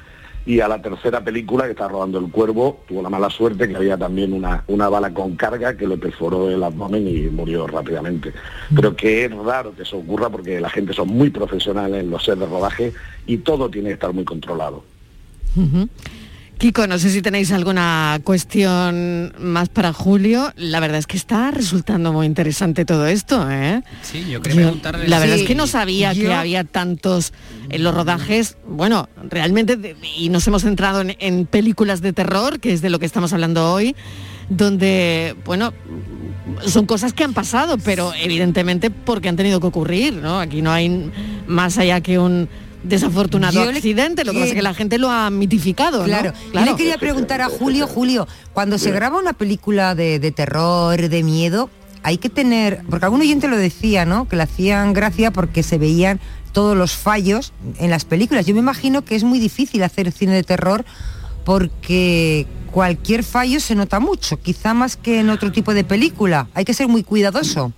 y a la tercera película que está rodando El Cuervo tuvo la mala suerte que había también una, una bala con carga que le perforó el abdomen y murió rápidamente. Pero que es raro que eso ocurra porque la gente son muy profesionales en los sets de rodaje y todo tiene que estar muy controlado. Kiko, no sé si tenéis alguna cuestión más para Julio. La verdad es que está resultando muy interesante todo esto, ¿eh? Sí, yo quería preguntarle... La verdad Sí, es que no sabía yo- que había tantos en los rodajes. Bueno, realmente, y nos hemos centrado en, en películas de terror, que es de lo que estamos hablando hoy, donde, bueno, son cosas que han pasado, pero evidentemente porque han tenido que ocurrir, ¿no? Aquí no hay más allá que un desafortunado Yo le- accidente, lo que pasa es que la gente lo ha mitificado, ¿no? Claro. Yo le quería preguntar a Julio, Julio, cuando se graba una película de, de terror, de miedo, hay que tener, porque algún oyente lo decía, ¿no? Que le hacían gracia porque se veían todos los fallos en las películas. Yo me imagino que es muy difícil hacer cine de terror porque cualquier fallo se nota mucho, quizá más que en otro tipo de película. Hay que ser muy cuidadoso.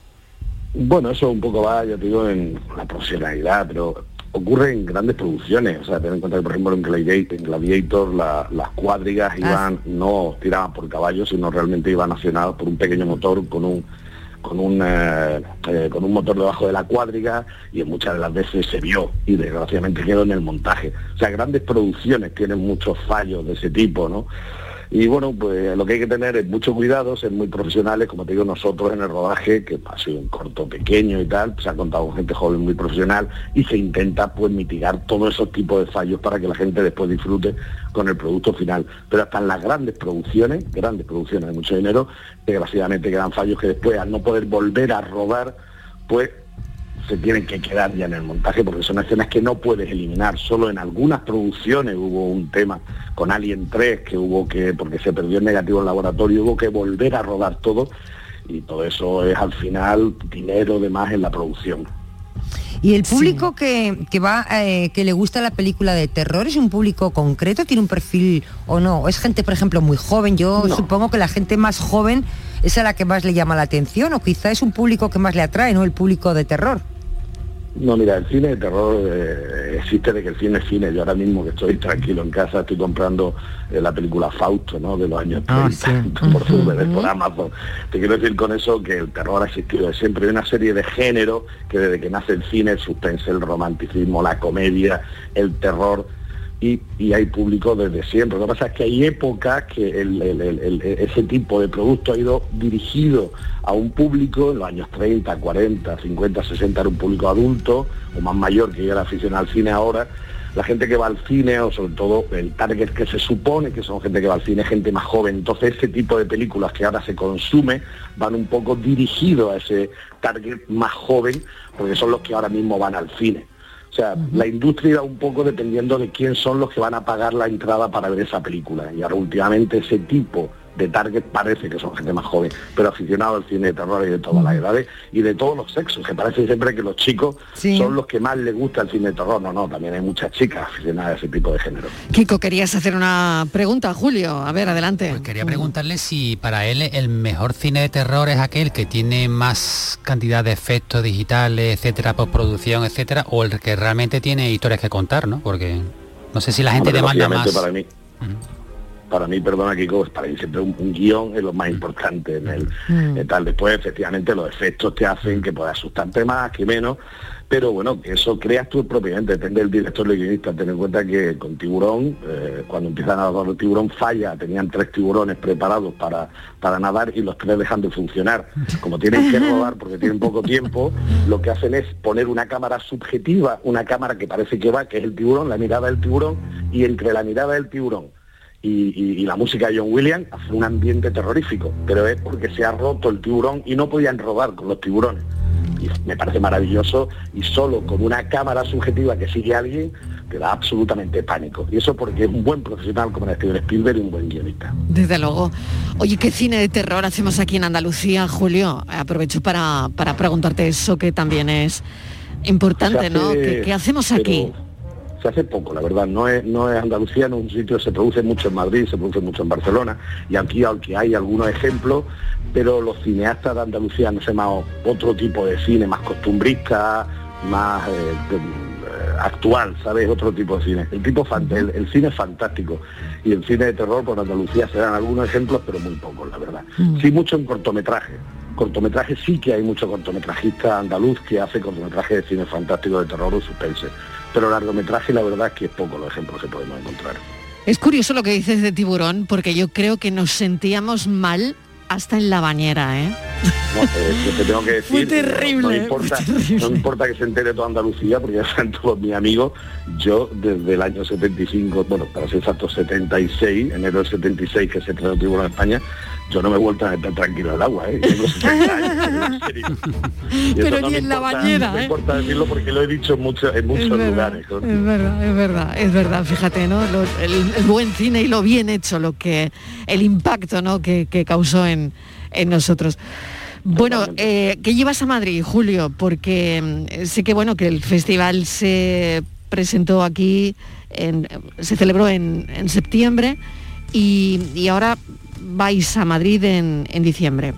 Bueno, eso un poco va, ya te digo, en la profesionalidad, pero ocurre en grandes producciones. O sea, ten en cuenta que, por ejemplo, en Gladiator, en Gladiator la- las cuadrigas iban, no tiraban por caballos, sino realmente iban accionados por un pequeño motor con un con un eh, eh, con un motor debajo de la cuadriga y en muchas de las veces se vio y desgraciadamente quedó en el montaje. O sea, grandes producciones tienen muchos fallos de ese tipo, ¿no? Y bueno, pues lo que hay que tener es mucho cuidado, ser muy profesionales, como te digo, nosotros en el rodaje, que ha sido un corto pequeño y tal, se ha contado con gente joven muy profesional y se intenta pues mitigar todos esos tipos de fallos para que la gente después disfrute con el producto final. Pero hasta en las grandes producciones, grandes producciones de mucho dinero, desgraciadamente quedan fallos que después al no poder volver a rodar, pues se tienen que quedar ya en el montaje porque son escenas que no puedes eliminar. Solo en algunas producciones hubo un tema con Alien 3 que hubo que, porque se perdió el negativo en laboratorio, hubo que volver a rodar todo y todo eso es al final dinero de más en la producción. Y el público que, que va, eh, que le gusta la película de terror, ¿es un público concreto? ¿Tiene un perfil o no? ¿O es gente, por ejemplo, muy joven? Yo No. supongo que la gente más joven es a la que más le llama la atención, o quizá es un público que más le atrae, ¿no? El público de terror. No, mira, el cine de terror eh, existe de que el cine es cine. Yo ahora mismo que estoy tranquilo en casa estoy comprando eh, la película Fausto, ¿no? De los años 30 [LAUGHS] por DVD, por Amazon. Te quiero decir con eso que el terror ha existido de siempre. Hay una serie de géneros que desde que nace el cine, el suspense, el romanticismo, la comedia, el terror, y, hay público desde siempre. Lo que pasa es que hay épocas que ese tipo de producto ha ido dirigido a un público, en los años 30, 40, 50, 60 era un público adulto o más mayor que ya era aficionado al cine ahora. La gente que va al cine, o sobre todo el target que se supone que son gente que va al cine, gente más joven. Entonces ese tipo de películas que ahora se consume van un poco dirigidos a ese target más joven, porque son los que ahora mismo van al cine. O sea, la industria va un poco dependiendo de quién son los que van a pagar la entrada para ver esa película. Y ahora últimamente ese tipo de target parece que son gente más joven, pero aficionado al cine de terror y de todas las edades y de todos los sexos, que parece siempre que los chicos Sí. son los que más les gusta el cine de terror. No, no, también hay muchas chicas aficionadas a ese tipo de género. Kiko, querías hacer una pregunta, Julio. A ver, adelante. Pues Quería preguntarle si para él el mejor cine de terror es aquel que tiene más cantidad de efectos digitales, etcétera, postproducción, etcétera, o el que realmente tiene historias que contar, ¿no? Porque no sé si la gente Hombre, demanda más. Para mí, para mí, perdona Kiko, para mí siempre un, un guion es lo más importante en el tal. Después, efectivamente, los efectos te hacen que puedas asustarte más, que menos, pero bueno, que eso creas tú propiamente, depende del director y el guionista. Ten en cuenta que con Tiburón, eh, cuando empiezan a nadar el tiburón falla, tenían tres tiburones preparados para, para nadar y los tres dejan de funcionar. Como tienen que rodar porque tienen poco tiempo, lo que hacen es poner una cámara subjetiva, una cámara que parece que va, que es el tiburón, la mirada del tiburón, y entre la mirada del tiburón y, y- y la música de John Williams hace un ambiente terrorífico, pero es porque se ha roto el tiburón y no podían rodar con los tiburones. Y me parece maravilloso y solo con una cámara subjetiva que sigue a alguien te da absolutamente pánico. Y eso porque es un buen profesional como era Steven Spielberg y un buen guionista. Desde luego. Oye, ¿qué cine de terror hacemos aquí en Andalucía, Julio? Aprovecho para, para preguntarte eso que también es importante, ¿no? ¿Qué, qué hacemos aquí? pero Se hace poco, la verdad. No es, no es Andalucía, no es un sitio, se produce mucho en Madrid, se produce mucho en Barcelona, y aquí aunque hay algunos ejemplos, pero los cineastas de Andalucía no sé más otro tipo de cine, más costumbrista, más eh, de- eh, actual, ¿sabes? Otro tipo de cine. El tipo el, el, cine es fantástico. Y el cine de terror por Andalucía se dan algunos ejemplos, pero muy pocos, la verdad. Sí, mucho en cortometraje. Cortometraje sí que hay mucho cortometrajista andaluz que hace cortometraje de cine fantástico de terror o suspense. Pero largometraje la verdad es que es poco los ejemplos que podemos encontrar. Es curioso lo que dices de tiburón, porque yo creo que nos sentíamos mal hasta en la bañera, ¿eh? No, eh, te tengo que [LAUGHS] decir, fue terrible, no, importa, no importa que se entere toda Andalucía, porque ya saben todos mis amigos, yo desde el año 75, bueno, para ser exacto 76, enero del 76 que se trajo el Tiburón a España, yo no me he vuelto a meter tranquilo al agua, ¿eh? Tengo 60 años, [LAUGHS] Pero ni en la bañera, No ¿eh? importa decirlo porque lo he dicho en, mucho, en muchos lugares. Es verdad, es verdad, es verdad, fíjate, ¿no? Lo- el, el buen cine y lo bien hecho, lo que, el impacto, ¿no? Que, que causó en, en nosotros. Bueno, eh, ¿qué llevas a Madrid, Julio? Porque mm, sé que bueno que el festival se presentó aquí, en- se celebró en, en septiembre y, y ahora vais a Madrid en, en diciembre.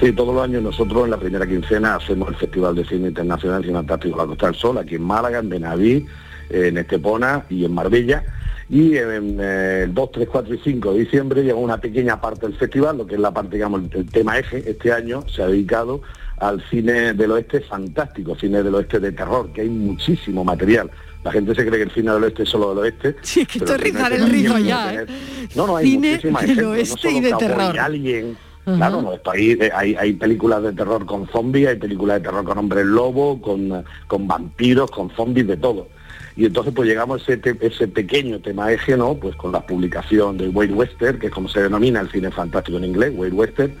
Sí, todos los años nosotros en la primera quincena hacemos el Festival de Cine Internacional Cinematográfico La Costa del Sol, aquí en Málaga, en Benaví, en Estepona y en Marbella. Y en eh, el 2, 3, 4 y 5 de diciembre llega una pequeña parte del festival, lo que es la parte, digamos, el, el tema eje. Este año se ha dedicado al cine del oeste fantástico, cine del oeste de terror, que hay muchísimo material. La gente se cree que el cine del oeste es solo del oeste. [LAUGHS] Sí, es que esto es rizar el rizo ya, ¿eh? No, no, hay Cine muchísimas del ejemplos, oeste no y de terror. Alien, Ajá. Claro, no, eh, hay, hay películas de terror con zombies, hay películas de terror con hombres lobo, con, eh, con vampiros, con zombies, de todo. Y entonces pues llegamos a ese, te- ese pequeño tema eje, ¿no? Pues con la publicación de Wade Western, que es como se denomina el cine fantástico en inglés, Wade Western,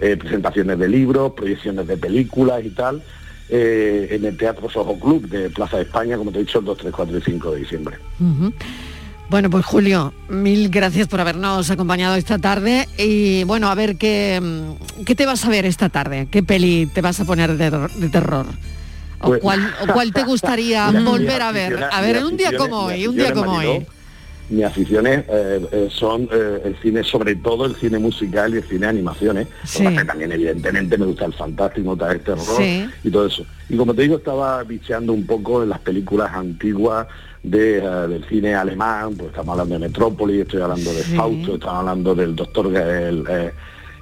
eh, presentaciones de libros, proyecciones de películas y tal, eh, en el Teatro Soho Club de Plaza de España, como te he dicho, el 2, 3, 4 y 5 de diciembre. Bueno, pues Julio, mil gracias por habernos acompañado esta tarde y bueno, a ver qué, mm, qué te vas a ver esta tarde, qué peli te vas a poner de, de terror. ¿O, Pues- cuál, o cuál te gustaría [LAUGHS] volver a ver? A ver, mis un día como hoy, un día como hoy. Mis aficiones eh, eh, son eh, el cine, sobre todo el cine musical y el cine de animaciones. Sí. Que también, evidentemente, me gusta el fantástico, gusta el terror Sí. y todo eso. Y como te digo, estaba bicheando un poco en las películas antiguas de, del cine alemán, pues estamos hablando de Metrópolis, estoy hablando de Sí. Fausto, estamos hablando del doctor, el,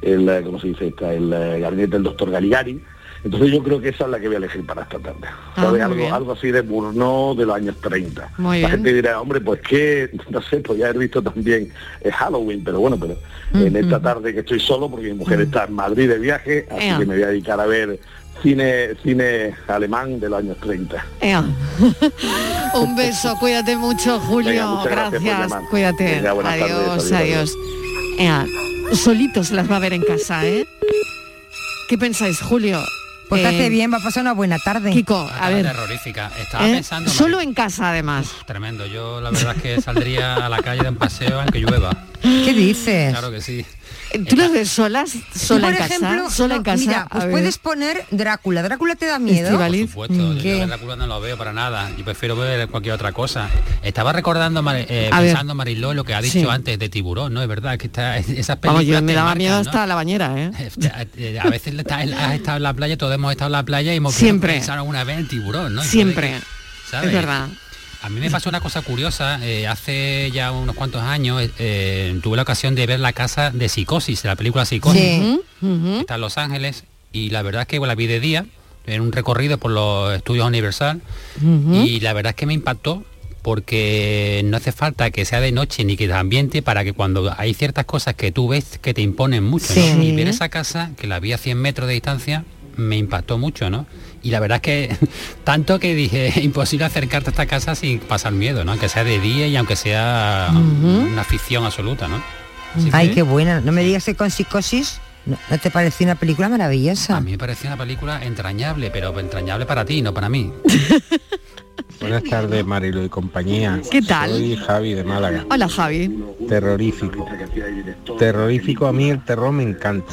el, ¿cómo se dice? esta? El gabinete del doctor Galigari. Entonces yo creo que esa es la que voy a elegir para esta tarde. Ah, algo, algo así de Burno de los años 30. Muy la bien. gente dirá, hombre, pues que, [LAUGHS] no sé, pues ya he visto también eh, Halloween, pero bueno, pero en esta tarde que estoy solo, porque mi mujer está en Madrid de viaje, así que me voy a dedicar a ver cine cine alemán de los años 30. Ea. [LAUGHS] un beso, cuídate mucho, Julio. Venga, gracias gracias, cuídate. Venga, buenas tardes, adiós, adiós, adiós. Ea, solitos las va a ver en casa, ¿eh? ¿Qué pensáis, Julio? Pues Eh, hace bien, va a pasar una buena tarde. Kiko, a ver. terrorífica. Estaba ¿eh? pensando, Solo en casa, además. tremendo. Yo la verdad es que saldría a la calle de un paseo aunque llueva. ¿Qué dices? Claro que sí. ¿Tú las ves solas? ¿Sola Por en casa? ejemplo, ¿Sola no, en casa? Mira, pues puedes poner Drácula. ¿Drácula te da miedo? Por supuesto, yo ¿Qué? la Drácula no lo veo para nada. Yo prefiero ver cualquier otra cosa. Estaba recordando, eh, A ver. pensando, Mariló, lo que ha dicho Sí. antes de tiburón, ¿no? Es verdad que está, esas películas Vamos, yo me daba marcan, miedo ¿no? hasta la bañera, ¿eh? [LAUGHS] Eh, A veces está- has estado en la playa, todos hemos estado en la playa y hemos Siempre. pensado alguna vez en tiburón, ¿no? Siempre. Entonces, ¿sabes? Es verdad. A mí me pasó una cosa curiosa, eh, hace ya unos cuantos años eh, eh, tuve la ocasión de ver la casa de Psicosis, la película Psicosis. Sí. Está en Los Ángeles y la verdad es que bueno, la vi de día, en un recorrido por los estudios Universal y la verdad es que me impactó porque no hace falta que sea de noche ni que de ambiente para que cuando hay ciertas cosas que tú ves que te imponen mucho y ver esa casa que la vi a 100 metros de distancia me impactó mucho ¿no? Y la verdad es que [LAUGHS] tanto que dije imposible acercarte a esta casa sin pasar miedo ¿no? aunque sea de día y aunque sea una ficción absoluta ¿no? Así Ay, que- qué buena. No me digas que con psicosis no, ¿no te pareció una película maravillosa. A mí me pareció una película entrañable, pero entrañable para ti, no para mí. [LAUGHS] Buenas tardes, Marilo y compañía. ¿Qué tal? Soy Javi de Málaga. Hola, Javi. Terrorífico. Terrorífico, a mí el terror me encanta.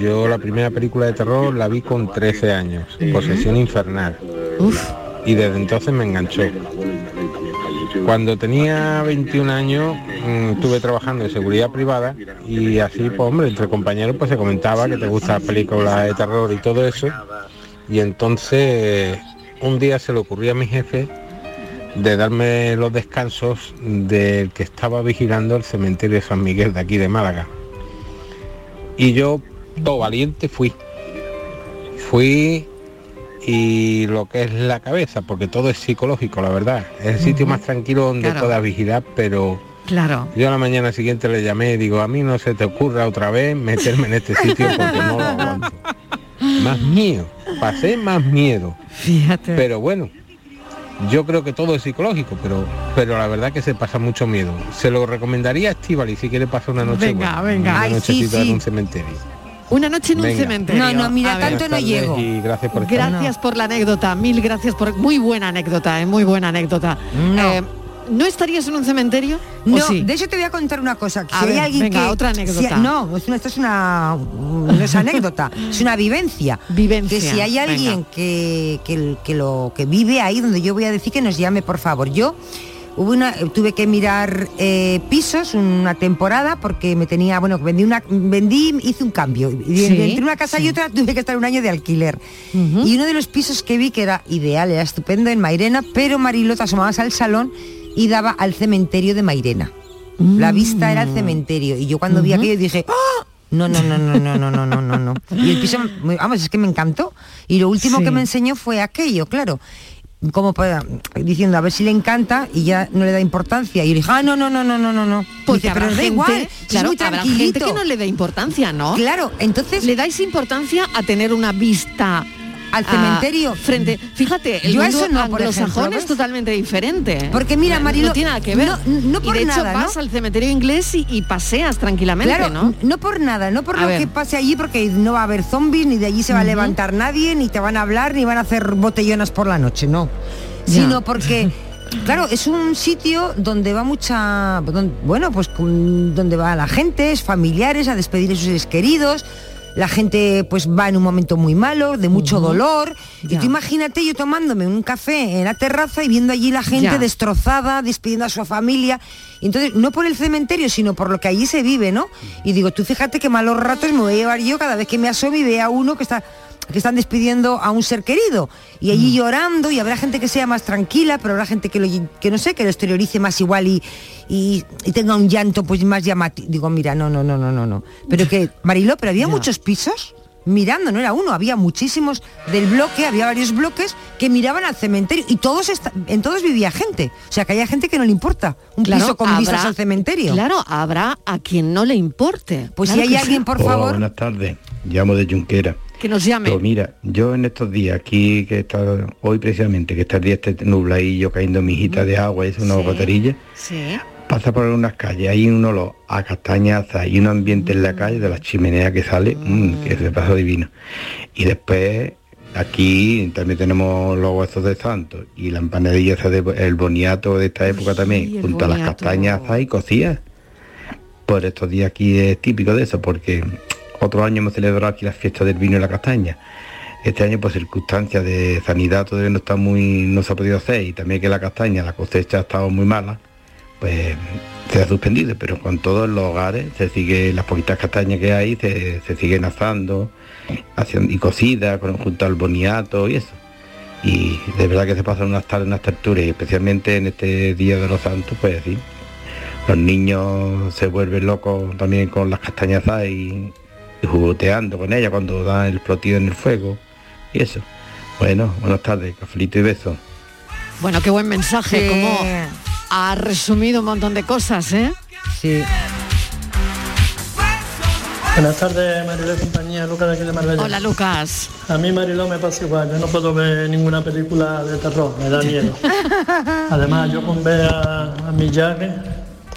Yo la primera película de terror la vi con 13 años, Posesión Infernal. Y desde entonces me enganchó. Cuando tenía 21 años mm, estuve trabajando en seguridad privada y así, pues hombre, entre compañeros pues se comentaba que te gustan las películas de terror y todo eso. Y entonces un día se le ocurrió a mi jefe de darme los descansos del que estaba vigilando el cementerio de San Miguel de aquí de Málaga. Y yo, todo valiente, fui. Fui y lo que es la cabeza, porque todo es psicológico, la verdad. Es el sitio más tranquilo donde Claro. puedas vigilar, pero Claro. yo a la mañana siguiente le llamé y digo, a mí no se te ocurra otra vez meterme en este sitio porque no lo aguanto. [LAUGHS] Más miedo, pasé más miedo. Fíjate. Pero bueno, yo creo que todo es psicológico, pero pero la verdad que se pasa mucho miedo. Se lo recomendaría a Estivali si quiere pasar una noche Venga, buena, venga. Una Ay, sí, nochecita en sí. un cementerio. Una noche en un Venga. cementerio. No, no, mira, A ver. tanto no llego. Y gracias por. Gracias por la anécdota, mil gracias por muy buena anécdota, eh, muy buena anécdota. No. Eh, ¿No estarías en un cementerio? ¿O No, sí? de hecho te voy a contar una cosa. que A si hay ver, alguien venga, que- otra si- anécdota. no, esto es una no es anécdota, [LAUGHS] es una vivencia. Vivencia, Que si hay alguien que, que, que lo que vive ahí donde yo voy a decir que nos llame, por favor. Yo hubo una, tuve que mirar eh, pisos una temporada porque me tenía, bueno, vendí una, vendí, hice un cambio. Y Sí, entre una casa y otra [LAUGHS] tuve que estar un año de alquiler. Y uno de los pisos que vi que era ideal, era estupendo en Mairena, pero Marilota asomabas al salón y daba al cementerio de Mairena. La vista era el cementerio. Y yo cuando vi aquello dije, ¡Ah! No, no, no, no, no, no, no, no, no, no. Y el piso, vamos, es que me encantó. Y lo último Sí. que me enseñó fue aquello, claro. Como para, diciendo, a ver si le encanta y ya no le da importancia. Y yo dije, ah, no, no, no, no, no, no, no. Porque Dice, pero da igual, claro, es muy habrá gente tranquilito. que no le da importancia, ¿no? Claro, entonces le dais importancia a tener una vista Al a- cementerio. frente. Fíjate, el Yo mundo eso no, por anglosajón ejemplo, es totalmente diferente. Porque mira, Marilo, no tiene nada que ver. no- no Y por de hecho nada, ¿no? vas al cementerio inglés y, y paseas tranquilamente, Claro, ¿no? no por nada, no por A lo ver. que pase allí, porque no va a haber zombies, ni de allí se va a levantar nadie, ni te van a hablar, ni van a hacer botellonas por la noche, no. Ya. Sino [LAUGHS] porque, claro, es un sitio donde va mucha, bueno, pues donde va la gente, es familiares, a despedir a sus seres queridos. La gente pues va en un momento muy malo, de mucho dolor. Ya. Y tú imagínate yo tomándome un café en la terraza y viendo allí la gente Ya. destrozada, despidiendo a su familia. Y Entonces, no por el cementerio, sino por lo que allí se vive, ¿no? Y digo, tú fíjate qué malos ratos me voy a llevar yo cada vez que me asomo y vea a uno que está que están despidiendo a un ser querido. Y allí llorando y habrá gente que sea más tranquila pero habrá gente que lo que no sé que lo exteriorice más igual y, y, y tenga un llanto pues más llamativo. Digo mira no no no no no no pero que Mariló pero había muchos pisos mirando no era uno había muchísimos del bloque había varios bloques que miraban al cementerio y todos en todos vivía gente. O sea que haya gente que no le importa un Claro, piso con habrá- vistas al cementerio. Claro, habrá a quien no le importe. Pues Claro si hay alguien, por favor. buenas tardes. Llamo de Junquera. Que nos llame. Pues mira, yo en estos días aquí, que está hoy precisamente, que está el día este nubladillo cayendo mijita de agua y es una goterilla, Sí. pasa por unas calles, hay un olor a castañaza y un ambiente en la calle de la chimenea que sale, mm, que se pasa divino. Y después aquí también tenemos los huesos de santo y la empanadilla el boniato de esta época también, junto a las castañas y cocidas. Por estos días aquí es típico de eso, porque otro año hemos celebrado aquí la fiesta del vino y la castaña. Este año por circunstancias de sanidad todavía no está muy, no se ha podido hacer y también que la castaña, la cosecha ha estado muy mala, pues se ha suspendido, pero con todos los hogares se sigue, las poquitas castañas que hay se, se siguen asando haciendo, y cocidas junto al boniato y eso. Y de verdad que se pasan unas tardes, unas tertulias, y especialmente en este Día de los Santos, pues sí. Los niños se vuelven locos también con las castañas y, y jugueteando con ellas cuando dan el flotido en el fuego y eso. Bueno, buenas tardes, cafelito y besos. Bueno, qué buen mensaje, Sí. como ha resumido un montón de cosas, ¿eh? Sí. Buenas tardes, Mariló y compañía, Lucas de aquí de Marbella. Hola, Lucas. A mí, Mariló, me pasa igual, yo no puedo ver ninguna película de terror, me da miedo. [LAUGHS] Además, yo con ver a, a Miyagi,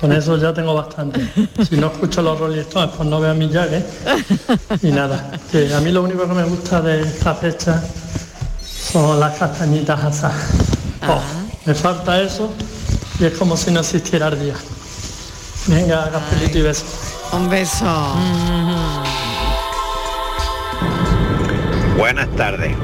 con eso ya tengo bastante. Si no escucho los Rolling Stones, pues no veo a Miyagi. Y nada, que a mí lo único que me gusta de esta fecha son las castañitas asadas. Oh, me falta eso y es como si no existiera el día. Venga, cafelito y besos. Un beso. Buenas tardes.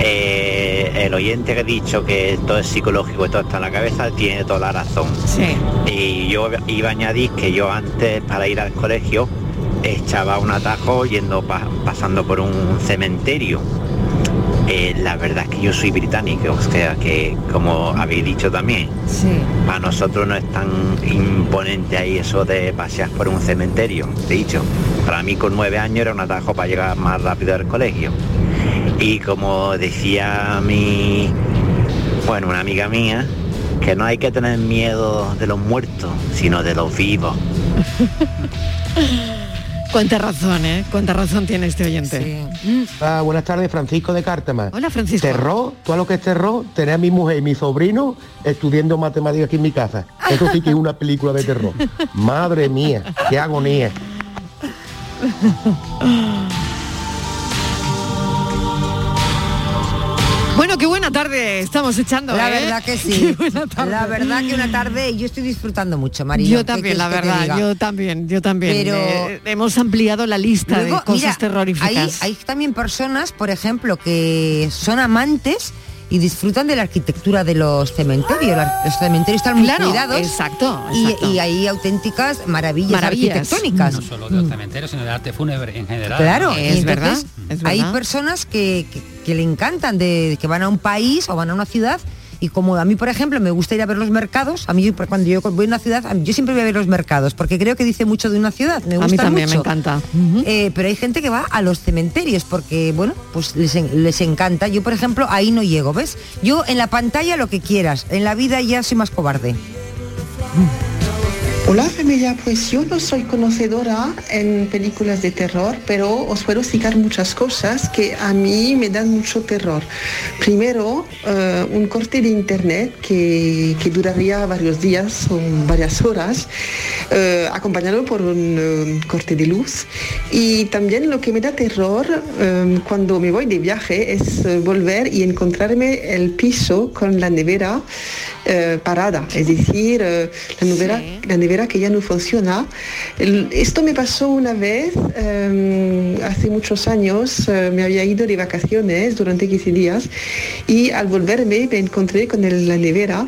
Eh, el oyente que ha dicho que todo es psicológico y todo está en la cabeza tiene toda la razón. Sí. Y yo iba a añadir que yo antes para ir al colegio echaba un atajo yendo pa- pasando por un cementerio Eh, la verdad es que yo soy británico, o sea que como habéis dicho también, para nosotros no es tan imponente ahí eso de pasear por un cementerio, de dicho. Para mí con nueve años era un atajo para llegar más rápido al colegio. Y como decía mi, bueno, una amiga mía, que no hay que tener miedo de los muertos, sino de los vivos. [LAUGHS] Cuánta razón, ¿eh? Cuánta razón tiene este oyente. Ah, buenas tardes, Francisco de Cártama. Hola, Francisco. Terror, todo lo que es terror, tener a mi mujer y mi sobrino estudiando matemáticas aquí en mi casa. Eso sí que es una película de terror. [LAUGHS] Madre mía, qué agonía. [LAUGHS] Bueno, qué buena tarde estamos echando. La ¿eh? verdad que [LAUGHS] sí. La verdad que una tarde yo estoy disfrutando mucho, María. Yo también, la verdad, yo también, yo también. Pero Eh, hemos ampliado la lista Luego, de cosas mira, terroríficas. Hay, hay también personas, por ejemplo, que son amantes y disfrutan de la arquitectura de los cementerios. Los cementerios están muy Claro, cuidados. exacto, y- exacto. Y, hay auténticas maravillas, Maravillas. arquitectónicas. No solo de los cementerios, sino del arte fúnebre en general. Claro, ¿no? y entonces hay personas que, que- que le encantan, de, que van a un país o van a una ciudad y como a mí, por ejemplo, me gusta ir a ver los mercados, a mí cuando yo voy a una ciudad, yo siempre voy a ver los mercados, porque creo que dice mucho de una ciudad, me A mí gusta también me mucho. encanta. Eh, pero hay gente que va a los cementerios porque, bueno, pues les, les encanta. Yo, por ejemplo, ahí no llego, ¿ves? Yo en la pantalla lo que quieras, en la vida ya soy más cobarde. Hola familia, pues yo no soy conocedora en películas de terror, pero os puedo explicar muchas cosas que a mí me dan mucho terror. Primero, eh, un corte de internet que, que duraría varios días o varias horas, eh, acompañado por un eh, corte de luz. Y también lo que me da terror cuando me voy de viaje es volver y encontrarme el piso con la nevera eh, parada, es decir, eh, la, nevera, la nevera que ya no funciona. El- esto me pasó una vez, eh, hace muchos años, eh, me había ido de vacaciones durante 15 días y al volverme me encontré con el- la nevera,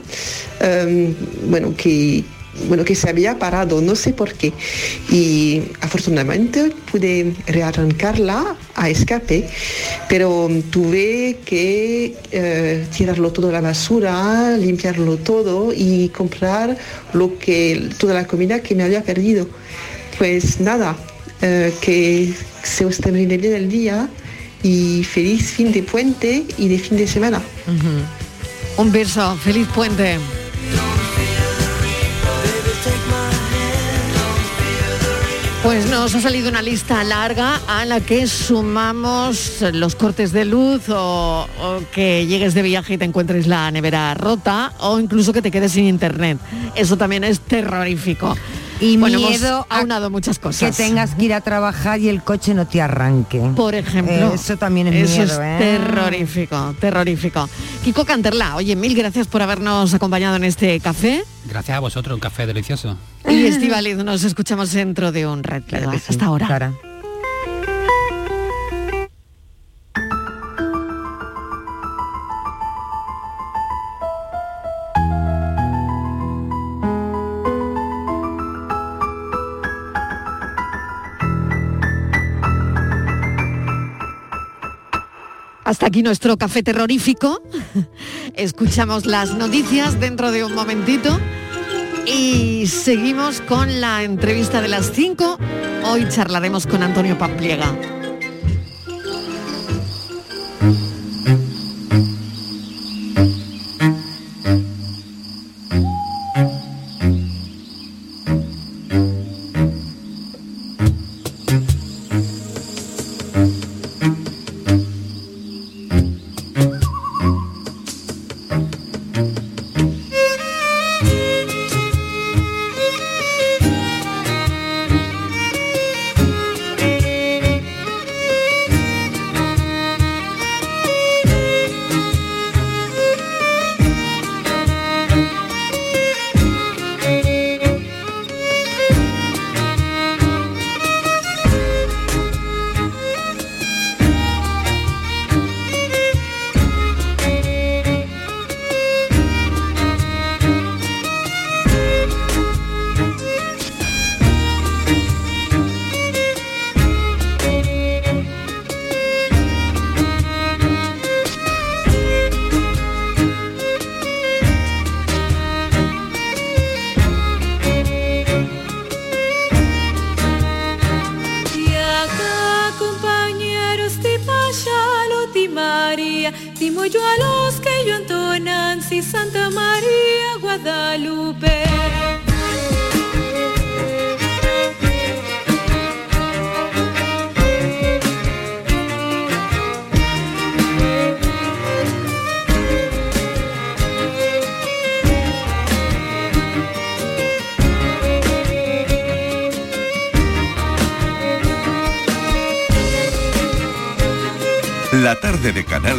eh, bueno, que bueno, que se había parado, no sé por qué. Y afortunadamente pude rearrancarla a escape, pero tuve que eh, tirarlo todo a la basura, limpiarlo todo y comprar lo que, toda la comida que me había perdido. Pues nada, eh, que se os termine bien el día y feliz fin de puente y de fin de semana. Un beso, feliz puente. Pues nos ha salido una lista larga a la que sumamos los cortes de luz o, que llegues de viaje y te encuentres la nevera rota o incluso que te quedes sin internet. Eso también es terrorífico. Y bueno, hemos miedo a aunado muchas Que cosas. tengas que ir a trabajar y el coche no te arranque. Por ejemplo. Eh, eso también es Eso miedo, es ¿eh? terrorífico, terrorífico. Kiko Canterla, oye, mil gracias por habernos acompañado en este café. Gracias a vosotros, un café delicioso. Y Estivaliz, nos escuchamos dentro de un red. Hasta ahora. Hasta aquí nuestro café terrorífico. [LAUGHS] Escuchamos las noticias dentro de un momentito. Y seguimos con la entrevista de las 5. Hoy charlaremos con Antonio Pampliega.